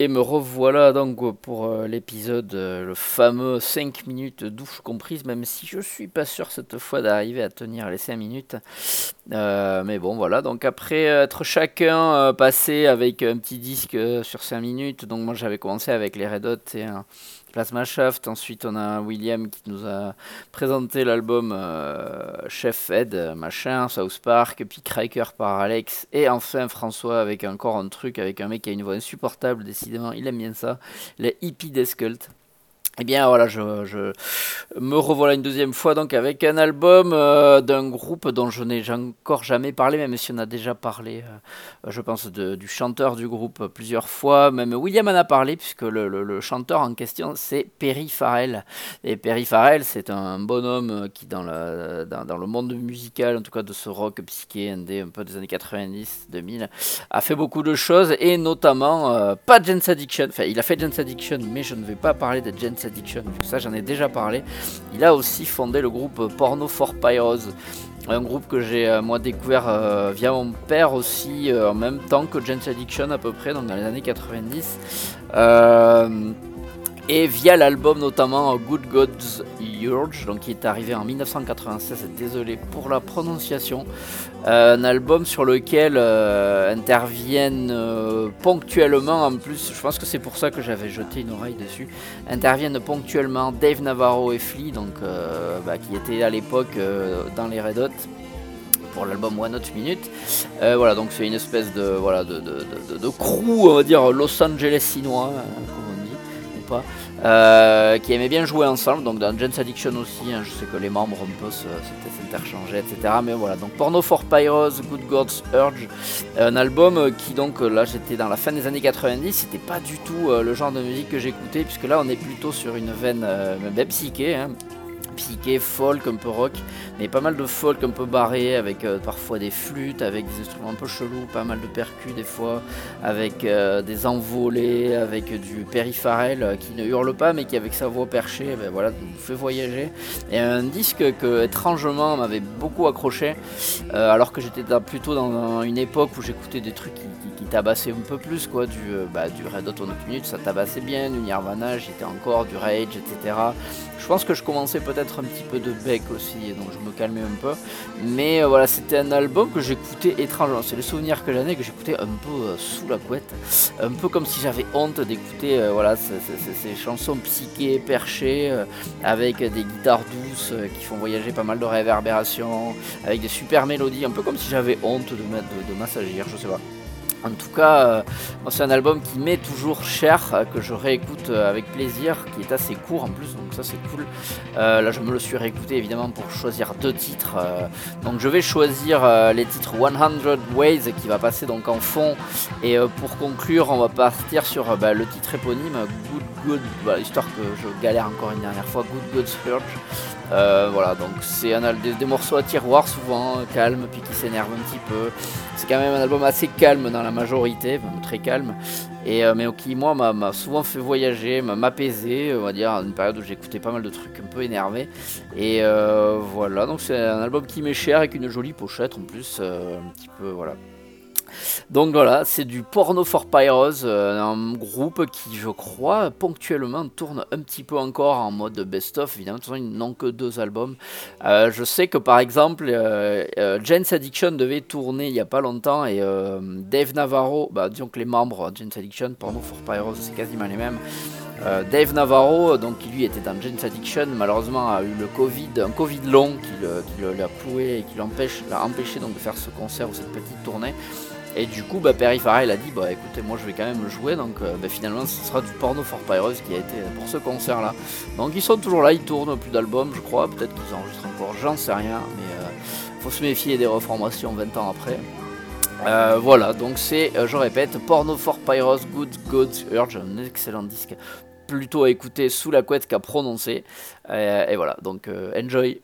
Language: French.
Et me revoilà donc pour euh, l'épisode, euh, le fameux 5 minutes douche comprise, même si je suis pas sûr cette fois d'arriver à tenir les 5 minutes. Euh, mais bon, voilà. Donc après être chacun passé avec un petit disque sur 5 minutes, donc moi j'avais commencé avec les Red Hot et un Ensuite, on a William qui nous a présenté l'album Chef Ed, machin, South Park, puis Cracker par Alex. Et enfin François avec encore un truc avec un mec qui a une voix insupportable, décidément, il aime bien ça. Les hippies Descult. Eh bien voilà, je, me revoilà une deuxième fois donc avec un album euh, d'un groupe dont je n'ai encore jamais parlé, même si on a déjà parlé, euh, je pense, du chanteur du groupe plusieurs fois. Même William en a parlé, puisque le, chanteur en question, c'est Perry Farrell. Et Perry Farrell, c'est un bonhomme qui, dans, le monde musical, en tout cas de ce rock psyché indé un peu des années 90-2000, a fait beaucoup de choses, et notamment, euh, pas Jens Addiction, enfin il a fait Jens Addiction, mais je ne vais pas parler de Jens Addiction, ça j'en ai déjà parlé. Il a aussi fondé le groupe Porno for Pyros, un groupe que j'ai euh, moi découvert euh, via mon père aussi euh, en même temps que James Addiction à peu près, dans les années 90 et via l'album notamment Good Gods Urge, donc qui est arrivé en 1996, désolé pour la prononciation, euh, un album sur lequel euh, interviennent euh, ponctuellement, en plus je pense que c'est pour ça que j'avais jeté une oreille dessus, interviennent ponctuellement Dave Navarro et Flea, donc, bah, qui étaient à l'époque dans les Red Hot pour l'album One Hot Minute. voilà, donc c'est une espèce de, voilà, de, de, crew, on va dire Los Angeles euh, qui aimait bien jouer ensemble. Donc dans Gens Addiction aussi, hein, je sais que les membres un peu s'interchangeaient, etc. Mais voilà, donc Porno for Pyros, Good Gods Urge, un album qui donc là j'étais dans la fin des années 90, c'était pas du tout euh, le genre de musique que j'écoutais, puisque là on est plutôt sur une veine euh, même psyché. Hein psyché, folk, un peu rock, mais pas mal de folk un peu barré, avec euh, parfois des flûtes, avec des instruments un peu chelous, pas mal de percus des fois, avec euh, des envolées, avec du périphérel euh, qui ne hurle pas, mais qui avec sa voix perchée, ben voilà, fait voyager. Et un disque que étrangement m'avait beaucoup accroché, alors que j'étais plutôt dans une époque où j'écoutais des trucs qui, tabassaient un peu plus, quoi, du, bah, du Red Hot on Minute, ça tabassait bien, du Nirvana, j'étais encore, du Rage, etc. Je pense que je commençais peut-être un petit peu de bec aussi, donc je me calmais un peu. Mais euh, voilà, c'était un album que j'écoutais étrangement. C'est le souvenir que j'en ai, que j'écoutais un peu euh, sous la couette. Un peu comme si j'avais honte d'écouter euh, voilà, ces, chansons psychées, perchées, avec des guitares douces qui font voyager pas mal de réverbérations, avec des super mélodies, un peu comme si j'avais honte de, de, de m'assagir, je sais pas. En tout cas, euh, c'est un album qui m'est toujours cher, euh, que je réécoute euh, avec plaisir, qui est assez court en plus, donc ça c'est cool. là, je me le suis réécouté évidemment pour choisir deux titres. donc je vais choisir les titres 100 Ways qui va passer donc en fond. Et pour conclure, on va partir sur bah, le titre éponyme Good Good, bah, histoire que je galère encore une dernière fois, Good Good Search. Voilà, donc c'est un, des, des, morceaux à tiroir souvent, calme, puis qui s'énerve un petit peu. C'est quand même un album assez calme dans la majorité, très calme, et, euh, mais qui moi m'a souvent fait voyager, m'a apaisé, on va dire, à une période où j'écoutais pas mal de trucs un peu énervés. Et euh, voilà, donc c'est un album qui m'est cher avec une jolie pochette en plus, euh, un petit peu, voilà, donc voilà, c'est du Porno for Pyros, euh, un groupe qui, je crois, ponctuellement tourne un petit peu encore en mode best-of. Évidemment, ils n'ont que deux albums. Euh, je sais que par exemple, euh, James Addiction devait tourner il n'y a pas longtemps et Dave Navarro, bah, disons que les membres James Addiction, Porno for Pyros, c'est quasiment les mêmes. Dave Navarro, donc qui lui était dans James Addiction, malheureusement a eu le Covid, un Covid long qui, l'a ploué et qui l'a empêché donc de faire ce concert ou cette petite tournée. Et du coup, bah, Perry Farrell a dit Bah écoutez, moi je vais quand même jouer, donc euh, bah, finalement ce sera du porno for Pyrus qui a été pour ce concert là. Donc ils sont toujours là, ils tournent plus d'albums, je crois, peut-être qu'ils enregistrent encore, j'en sais rien, mais euh, faut se méfier des reformations 20 ans après. Euh, voilà, donc c'est, je répète, Porno for Pyros, Good God Urge, un excellent disque, plutôt à écouter sous la couette qu'à prononcer. et voilà, donc enjoy.